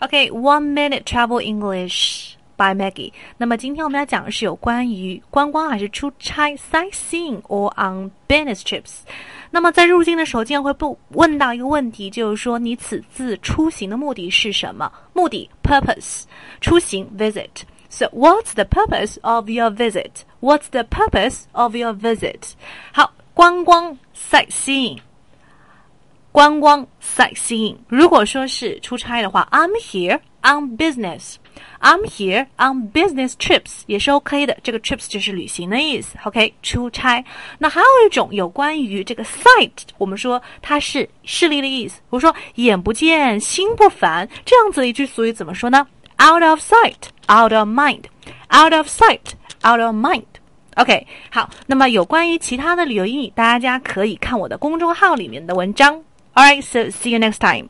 OK，one minute travel English by Maggie。那么今天我们要讲的是有关于观光还是出差 （sightseeing or on business trips）。那么在入境的时候，经常会不问到一个问题，就是说你此次出行的目的是什么？目的 （purpose） 出行 （visit）。So what's the purpose of your visit? What's the purpose of your visit? 好，观光 （sightseeing）。观光 sightseeing。如果说是出差的话，I'm here on business。I'm here on business trips 也是 OK 的，这个 trips 就是旅行的意思，OK，出差。那还有一种有关于这个 sight，我们说它是视力的意思，比如说眼不见心不烦这样子的一句俗语怎么说呢？Out of sight, out of mind, out of sight, out of mind。OK，好，那么有关于其他的旅游英语，大家可以看我的公众号里面的文章。All right, so see you next time.